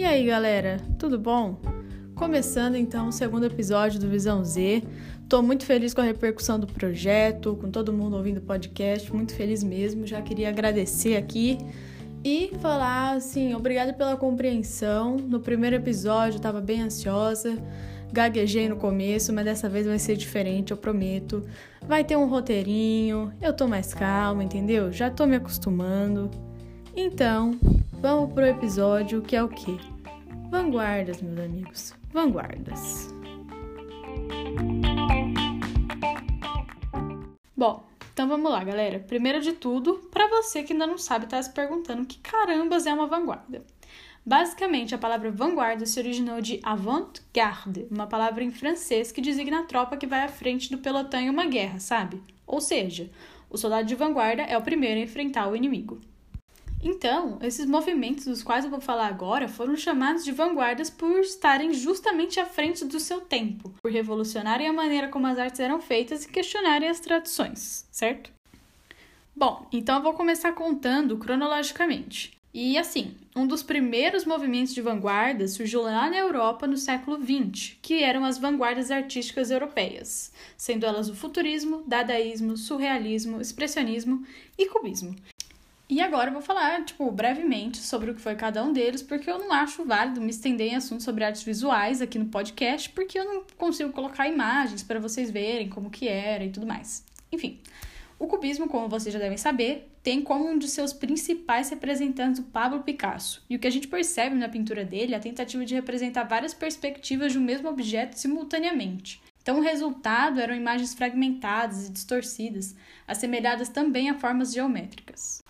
E aí, galera, tudo bom? Começando então o segundo episódio do Visão Z. Tô muito feliz com a repercussão do projeto, com todo mundo ouvindo o podcast, muito feliz mesmo. Já queria agradecer aqui e falar assim, obrigada pela compreensão. No primeiro episódio eu tava bem ansiosa, gaguejei no começo, mas dessa vez vai ser diferente, eu prometo. Vai ter um roteirinho, eu tô mais calma, entendeu? Já tô me acostumando. Então, vamos pro episódio que é o quê? Vanguardas, meus amigos. Vanguardas. Bom, então vamos lá, galera. Primeiro de tudo, para você que ainda não sabe, tá se perguntando que carambas é uma vanguarda. Basicamente, a palavra vanguarda se originou de avant-garde, uma palavra em francês que designa a tropa que vai à frente do pelotão em uma guerra, sabe? Ou seja, o soldado de vanguarda é o primeiro a enfrentar o inimigo. Então, esses movimentos dos quais eu vou falar agora foram chamados de vanguardas por estarem justamente à frente do seu tempo, por revolucionarem a maneira como as artes eram feitas e questionarem as tradições, certo? Bom, então eu vou começar contando cronologicamente. E assim, um dos primeiros movimentos de vanguarda surgiu lá na Europa no século XX, que eram as vanguardas artísticas europeias, sendo elas o futurismo, dadaísmo, surrealismo, expressionismo e cubismo. E agora eu vou falar, tipo, brevemente sobre o que foi cada um deles, porque eu não acho válido me estender em assuntos sobre artes visuais aqui no podcast, porque eu não consigo colocar imagens para vocês verem como que era e tudo mais. Enfim, o cubismo, como vocês já devem saber, tem como um de seus principais representantes o Pablo Picasso. E o que a gente percebe na pintura dele é a tentativa de representar várias perspectivas de um mesmo objeto simultaneamente. Então, o resultado eram imagens fragmentadas e distorcidas, assemelhadas também a formas geométricas.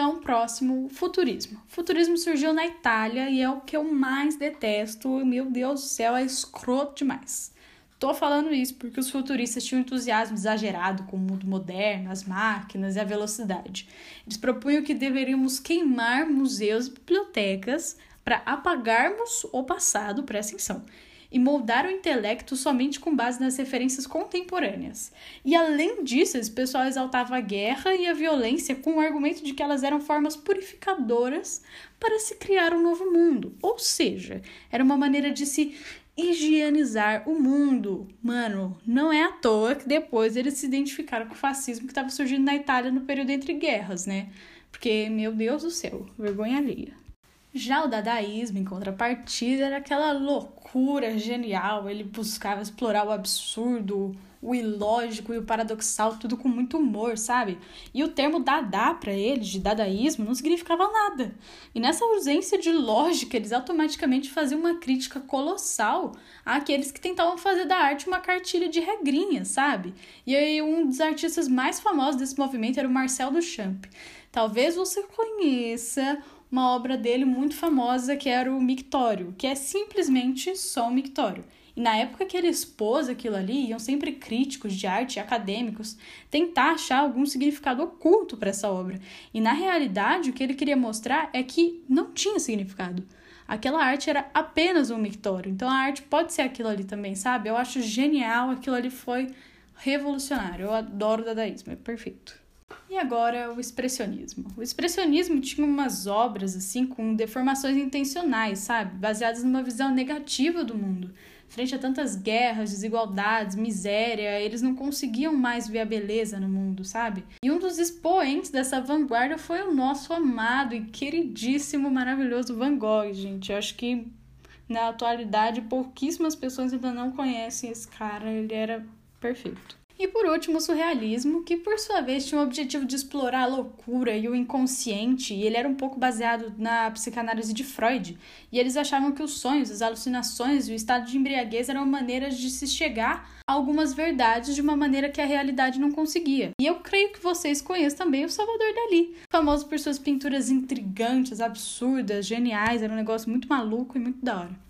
Então, próximo, futurismo. Futurismo surgiu na Itália e é o que eu mais detesto. Meu Deus do céu, é escroto demais. Tô falando isso porque os futuristas tinham um entusiasmo exagerado com o mundo moderno, as máquinas e a velocidade. Eles propunham que deveríamos queimar museus e bibliotecas para apagarmos o passado, presta atenção, e moldar o intelecto somente com base nas referências contemporâneas. E além disso, esse pessoal exaltava a guerra e a violência com o argumento de que elas eram formas purificadoras para se criar um novo mundo. Ou seja, era uma maneira de se higienizar o mundo. Mano, não é à toa que depois eles se identificaram com o fascismo que estava surgindo na Itália no período entre guerras, né? Porque, meu Deus do céu, vergonha alheia. Já o dadaísmo, em contrapartida, era aquela loucura genial. Ele buscava explorar o absurdo, o ilógico e o paradoxal, tudo com muito humor, sabe? E o termo dadá para eles, de dadaísmo, não significava nada. E nessa ausência de lógica, eles automaticamente faziam uma crítica colossal àqueles que tentavam fazer da arte uma cartilha de regrinhas, sabe? E aí um dos artistas mais famosos desse movimento era o Marcel Duchamp. Talvez você conheça uma obra dele muito famosa que era o Mictório, que é simplesmente só um mictório. E na época que ele expôs aquilo ali, iam sempre críticos de arte e acadêmicos tentar achar algum significado oculto para essa obra. E na realidade, o que ele queria mostrar é que não tinha significado. Aquela arte era apenas um mictório. Então a arte pode ser aquilo ali também, sabe? Eu acho genial, aquilo ali foi revolucionário. Eu adoro o dadaísmo, é perfeito. E agora o expressionismo. O expressionismo tinha umas obras assim com deformações intencionais, sabe? Baseadas numa visão negativa do mundo. Frente a tantas guerras, desigualdades, miséria, eles não conseguiam mais ver a beleza no mundo, sabe? E um dos expoentes dessa vanguarda foi o nosso amado e queridíssimo, maravilhoso Van Gogh, gente. Eu acho que na atualidade pouquíssimas pessoas ainda não conhecem esse cara, ele era perfeito. E por último, o surrealismo, que por sua vez tinha o objetivo de explorar a loucura e o inconsciente, e ele era um pouco baseado na psicanálise de Freud. E eles achavam que os sonhos, as alucinações e o estado de embriaguez eram maneiras de se chegar a algumas verdades de uma maneira que a realidade não conseguia. E eu creio que vocês conhecem também o Salvador Dali, famoso por suas pinturas intrigantes, absurdas, geniais, era um negócio muito maluco e muito da hora.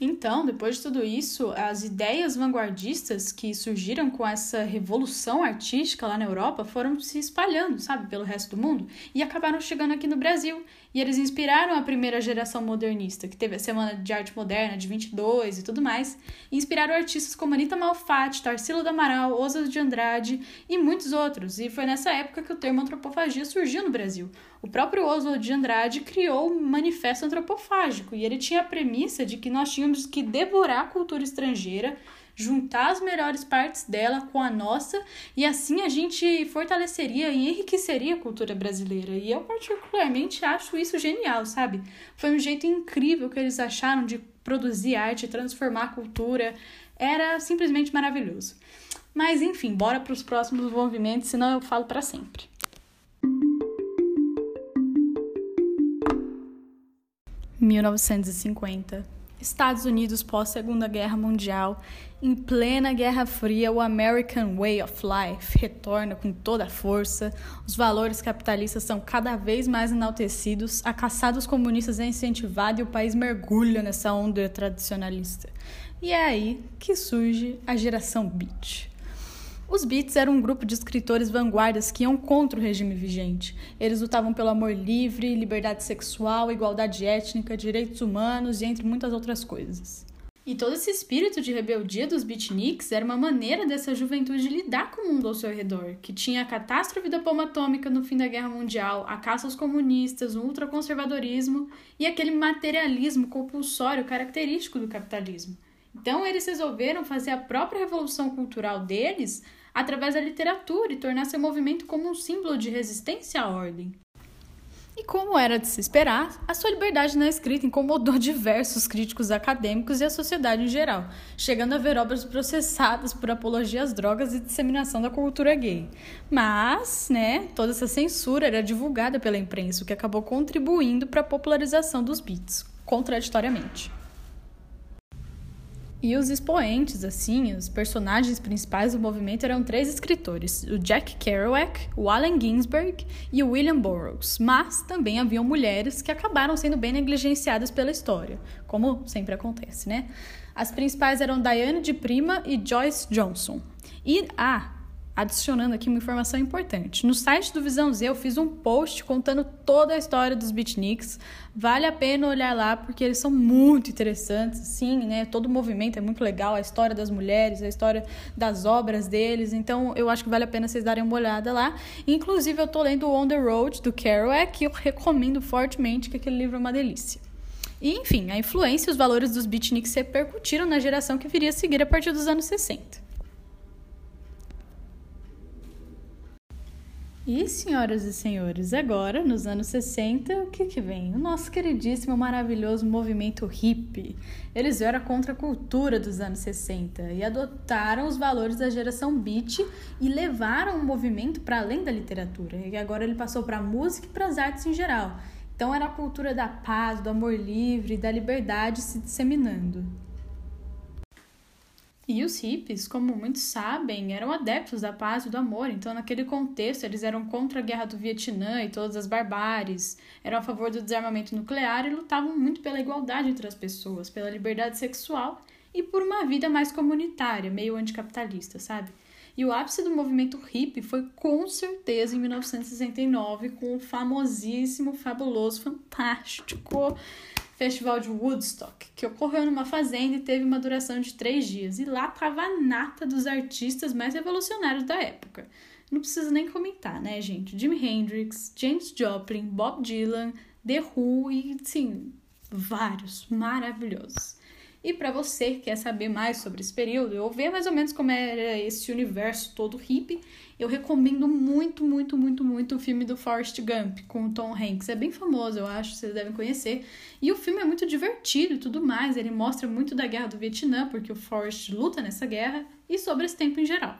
Então, depois de tudo isso, as ideias vanguardistas que surgiram com essa revolução artística lá na Europa foram se espalhando, sabe, pelo resto do mundo e acabaram chegando aqui no Brasil. E eles inspiraram a primeira geração modernista, que teve a Semana de Arte Moderna de 22 e tudo mais, e inspiraram artistas como Anita Malfatti, Tarsila do Amaral, Osas de Andrade e muitos outros. E foi nessa época que o termo antropofagia surgiu no Brasil. O próprio Oswald de Andrade criou o Manifesto Antropofágico, e ele tinha a premissa de que nós tínhamos que devorar a cultura estrangeira juntar as melhores partes dela com a nossa e assim a gente fortaleceria e enriqueceria a cultura brasileira. E eu particularmente acho isso genial, sabe? Foi um jeito incrível que eles acharam de produzir arte, transformar a cultura. Era simplesmente maravilhoso. Mas enfim, bora para os próximos movimentos, senão eu falo para sempre. (1950) Estados Unidos pós Segunda Guerra Mundial, em plena Guerra Fria, o American Way of Life retorna com toda a força. Os valores capitalistas são cada vez mais enaltecidos, a caçada dos comunistas é incentivada e o país mergulha nessa onda tradicionalista. E é aí que surge a geração Beat. Os Beats eram um grupo de escritores vanguardas que iam contra o regime vigente. Eles lutavam pelo amor livre, liberdade sexual, igualdade étnica, direitos humanos e entre muitas outras coisas. E todo esse espírito de rebeldia dos beatniks era uma maneira dessa juventude lidar com o mundo ao seu redor, que tinha a catástrofe da bomba atômica no fim da Guerra Mundial, a caça aos comunistas, o ultraconservadorismo e aquele materialismo compulsório característico do capitalismo. Então eles resolveram fazer a própria revolução cultural deles através da literatura e tornar seu movimento como um símbolo de resistência à ordem. E como era de se esperar, a sua liberdade na escrita incomodou diversos críticos acadêmicos e a sociedade em geral, chegando a ver obras processadas por apologia às drogas e disseminação da cultura gay. Mas, né, toda essa censura era divulgada pela imprensa, o que acabou contribuindo para a popularização dos beats, contraditoriamente. E os expoentes, assim, os personagens principais do movimento eram três escritores: o Jack Kerouac, o Allen Ginsberg e o William Burroughs. Mas também haviam mulheres que acabaram sendo bem negligenciadas pela história, como sempre acontece, né? As principais eram Diane de Prima e Joyce Johnson. E ah, adicionando aqui uma informação importante. No site do Visão Z eu fiz um post contando toda a história dos beatniks. Vale a pena olhar lá porque eles são muito interessantes, sim, né? Todo o movimento é muito legal, a história das mulheres, a história das obras deles. Então eu acho que vale a pena vocês darem uma olhada lá. Inclusive eu tô lendo On the Road do Kerouac e eu recomendo fortemente que aquele livro é uma delícia. E, enfim, a influência e os valores dos beatniks repercutiram na geração que viria a seguir a partir dos anos 60. E, senhoras e senhores, agora, nos anos 60, o que, que vem? O nosso queridíssimo, maravilhoso movimento hippie. Eles vieram contra a cultura dos anos 60 e adotaram os valores da geração beat e levaram o movimento para além da literatura. E agora ele passou para a música e para as artes em geral. Então era a cultura da paz, do amor livre, da liberdade se disseminando. E os hippies, como muitos sabem, eram adeptos da paz e do amor, então, naquele contexto, eles eram contra a guerra do Vietnã e todas as barbáries, eram a favor do desarmamento nuclear e lutavam muito pela igualdade entre as pessoas, pela liberdade sexual e por uma vida mais comunitária, meio anticapitalista, sabe? E o ápice do movimento hippie foi com certeza em 1969, com o famosíssimo, fabuloso, fantástico Festival de Woodstock, que ocorreu numa fazenda e teve uma duração de três dias. E lá tava a nata dos artistas mais revolucionários da época. Não preciso nem comentar, né, gente? Jimi Hendrix, James Joplin, Bob Dylan, The Who e, sim, vários maravilhosos. E para você que quer saber mais sobre esse período, ou ver mais ou menos como era esse universo todo hippie, eu recomendo muito, muito, muito, muito o filme do Forrest Gump com o Tom Hanks. É bem famoso, eu acho, vocês devem conhecer. E o filme é muito divertido e tudo mais. Ele mostra muito da guerra do Vietnã, porque o Forrest luta nessa guerra, e sobre esse tempo em geral.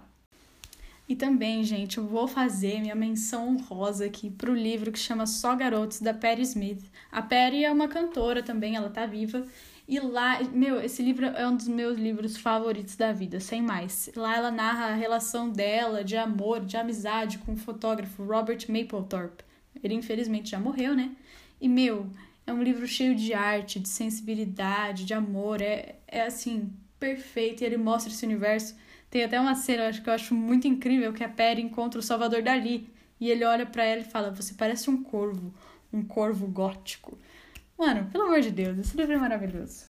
E também, gente, eu vou fazer minha menção honrosa aqui pro livro que chama Só Garotos, da Patti Smith. A Patti é uma cantora também, ela tá viva. E lá, meu, esse livro é um dos meus livros favoritos da vida, sem mais. Lá ela narra a relação dela de amor, de amizade com o fotógrafo Robert Mapplethorpe. Ele infelizmente já morreu, né? E, meu, é um livro cheio de arte, de sensibilidade, de amor. É, é assim, perfeito. E ele mostra esse universo. Tem até uma cena acho que eu acho muito incrível que a Perry encontra o Salvador Dali. E ele olha para ela e fala: Você parece um corvo um corvo gótico. Mano, pelo amor de Deus, esse livro é maravilhoso.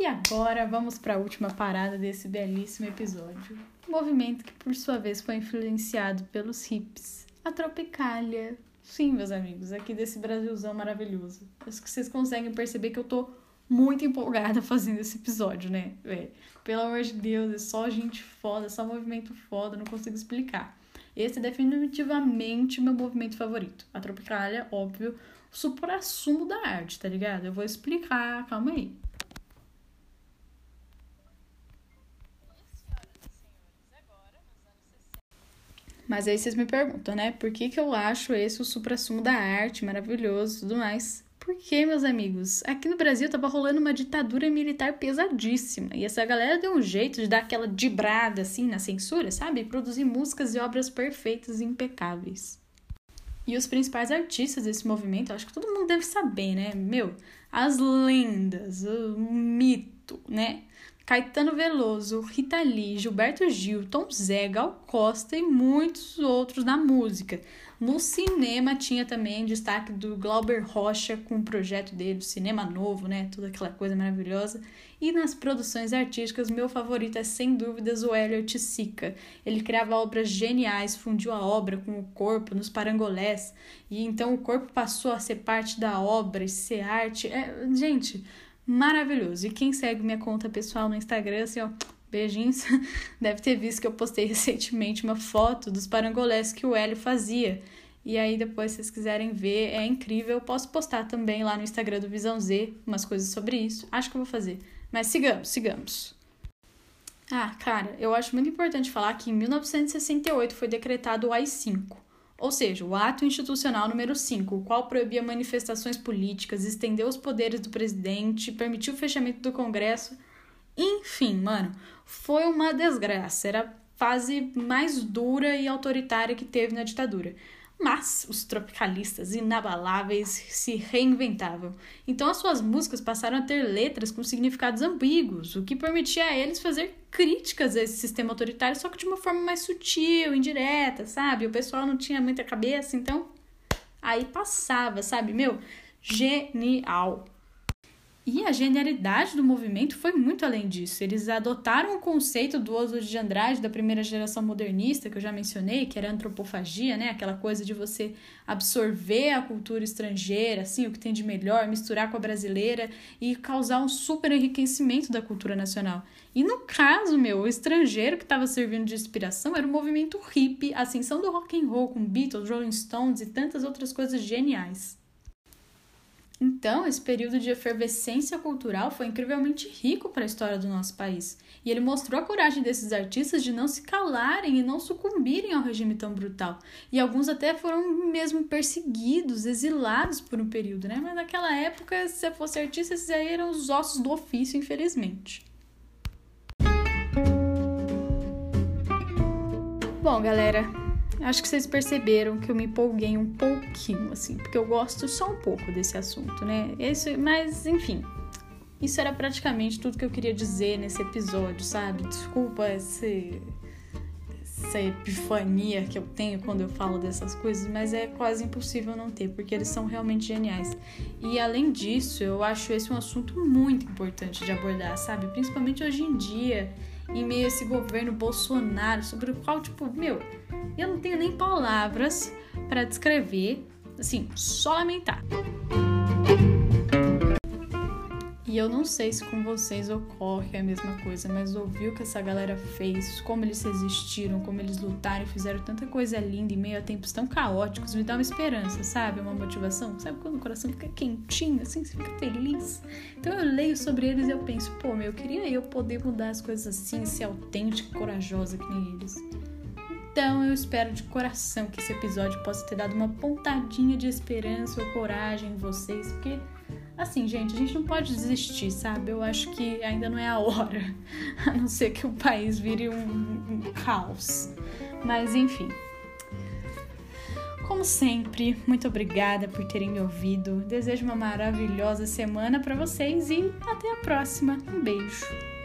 E agora vamos para a última parada desse belíssimo episódio. Um movimento que, por sua vez, foi influenciado pelos hips, a Tropicália. Sim, meus amigos, aqui desse Brasilzão maravilhoso. Acho que vocês conseguem perceber que eu tô muito empolgada fazendo esse episódio, né? É, pelo amor de Deus, é só gente foda, é só movimento foda, não consigo explicar. Esse é definitivamente meu movimento favorito. A Tropicália, óbvio, o supra-sumo da arte, tá ligado? Eu vou explicar, calma aí. Mas aí vocês me perguntam, né? Por que, que eu acho esse o supra-sumo da arte, maravilhoso e tudo mais? Porque, meus amigos, aqui no Brasil tava rolando uma ditadura militar pesadíssima. E essa galera deu um jeito de dar aquela dibrada assim na censura, sabe? E produzir músicas e obras perfeitas e impecáveis. E os principais artistas desse movimento, acho que todo mundo deve saber, né? Meu, as lendas, o mito, né? Caetano Veloso, Rita Lee, Gilberto Gil, Tom Zé, Gal Costa e muitos outros na música. No cinema tinha também destaque do Glauber Rocha com o projeto dele, Cinema Novo, né? Toda aquela coisa maravilhosa. E nas produções artísticas, meu favorito é sem dúvidas o Elliot Sica. Ele criava obras geniais, fundiu a obra com o corpo nos parangolés, e então o corpo passou a ser parte da obra e ser arte. É, gente, maravilhoso. E quem segue minha conta pessoal no Instagram, assim, ó, beijinhos, deve ter visto que eu postei recentemente uma foto dos parangolés que o Hélio fazia. E aí, depois, se vocês quiserem ver, é incrível. Eu posso postar também lá no Instagram do Visão Z umas coisas sobre isso. Acho que eu vou fazer. Mas sigamos, sigamos. Ah, cara, eu acho muito importante falar que em 1968 foi decretado o AI-5 ou seja, o ato institucional número 5, o qual proibia manifestações políticas, estendeu os poderes do presidente, permitiu o fechamento do Congresso. Enfim, mano, foi uma desgraça. Era a fase mais dura e autoritária que teve na ditadura. Mas os tropicalistas inabaláveis se reinventavam. Então as suas músicas passaram a ter letras com significados ambíguos, o que permitia a eles fazer críticas a esse sistema autoritário, só que de uma forma mais sutil, indireta, sabe? O pessoal não tinha muita cabeça, então aí passava, sabe? Meu, genial. E a genialidade do movimento foi muito além disso. Eles adotaram o conceito do Oswald de Andrade, da primeira geração modernista, que eu já mencionei, que era antropofagia, né? Aquela coisa de você absorver a cultura estrangeira, assim, o que tem de melhor, misturar com a brasileira e causar um super enriquecimento da cultura nacional. E no caso, meu, o estrangeiro que estava servindo de inspiração era o movimento hippie, a ascensão do rock and roll com Beatles, Rolling Stones e tantas outras coisas geniais. Então, esse período de efervescência cultural foi incrivelmente rico para a história do nosso país. E ele mostrou a coragem desses artistas de não se calarem e não sucumbirem ao regime tão brutal. E alguns até foram mesmo perseguidos, exilados por um período, né? Mas naquela época, se fosse artista, esses aí eram os ossos do ofício, infelizmente. Bom, galera, Acho que vocês perceberam que eu me empolguei um pouquinho, assim, porque eu gosto só um pouco desse assunto, né? Esse, mas, enfim, isso era praticamente tudo que eu queria dizer nesse episódio, sabe? Desculpa esse, essa epifania que eu tenho quando eu falo dessas coisas, mas é quase impossível não ter, porque eles são realmente geniais. E além disso, eu acho esse um assunto muito importante de abordar, sabe? Principalmente hoje em dia em meio a esse governo Bolsonaro, sobre o qual, tipo, meu, eu não tenho nem palavras para descrever, assim, só lamentar. E eu não sei se com vocês ocorre a mesma coisa, mas ouvir o que essa galera fez, como eles resistiram, como eles lutaram e fizeram tanta coisa linda em meio a tempos tão caóticos, me dá uma esperança, sabe? Uma motivação. Sabe quando o coração fica quentinho, assim, você fica feliz? Então eu leio sobre eles e eu penso, pô, meu, eu queria eu poder mudar as coisas assim, ser autêntica corajosa que nem eles. Então eu espero de coração que esse episódio possa ter dado uma pontadinha de esperança ou coragem em vocês, porque Assim, gente, a gente não pode desistir, sabe? Eu acho que ainda não é a hora, a não ser que o país vire um, um caos. Mas enfim. Como sempre, muito obrigada por terem me ouvido. Desejo uma maravilhosa semana para vocês e até a próxima. Um beijo.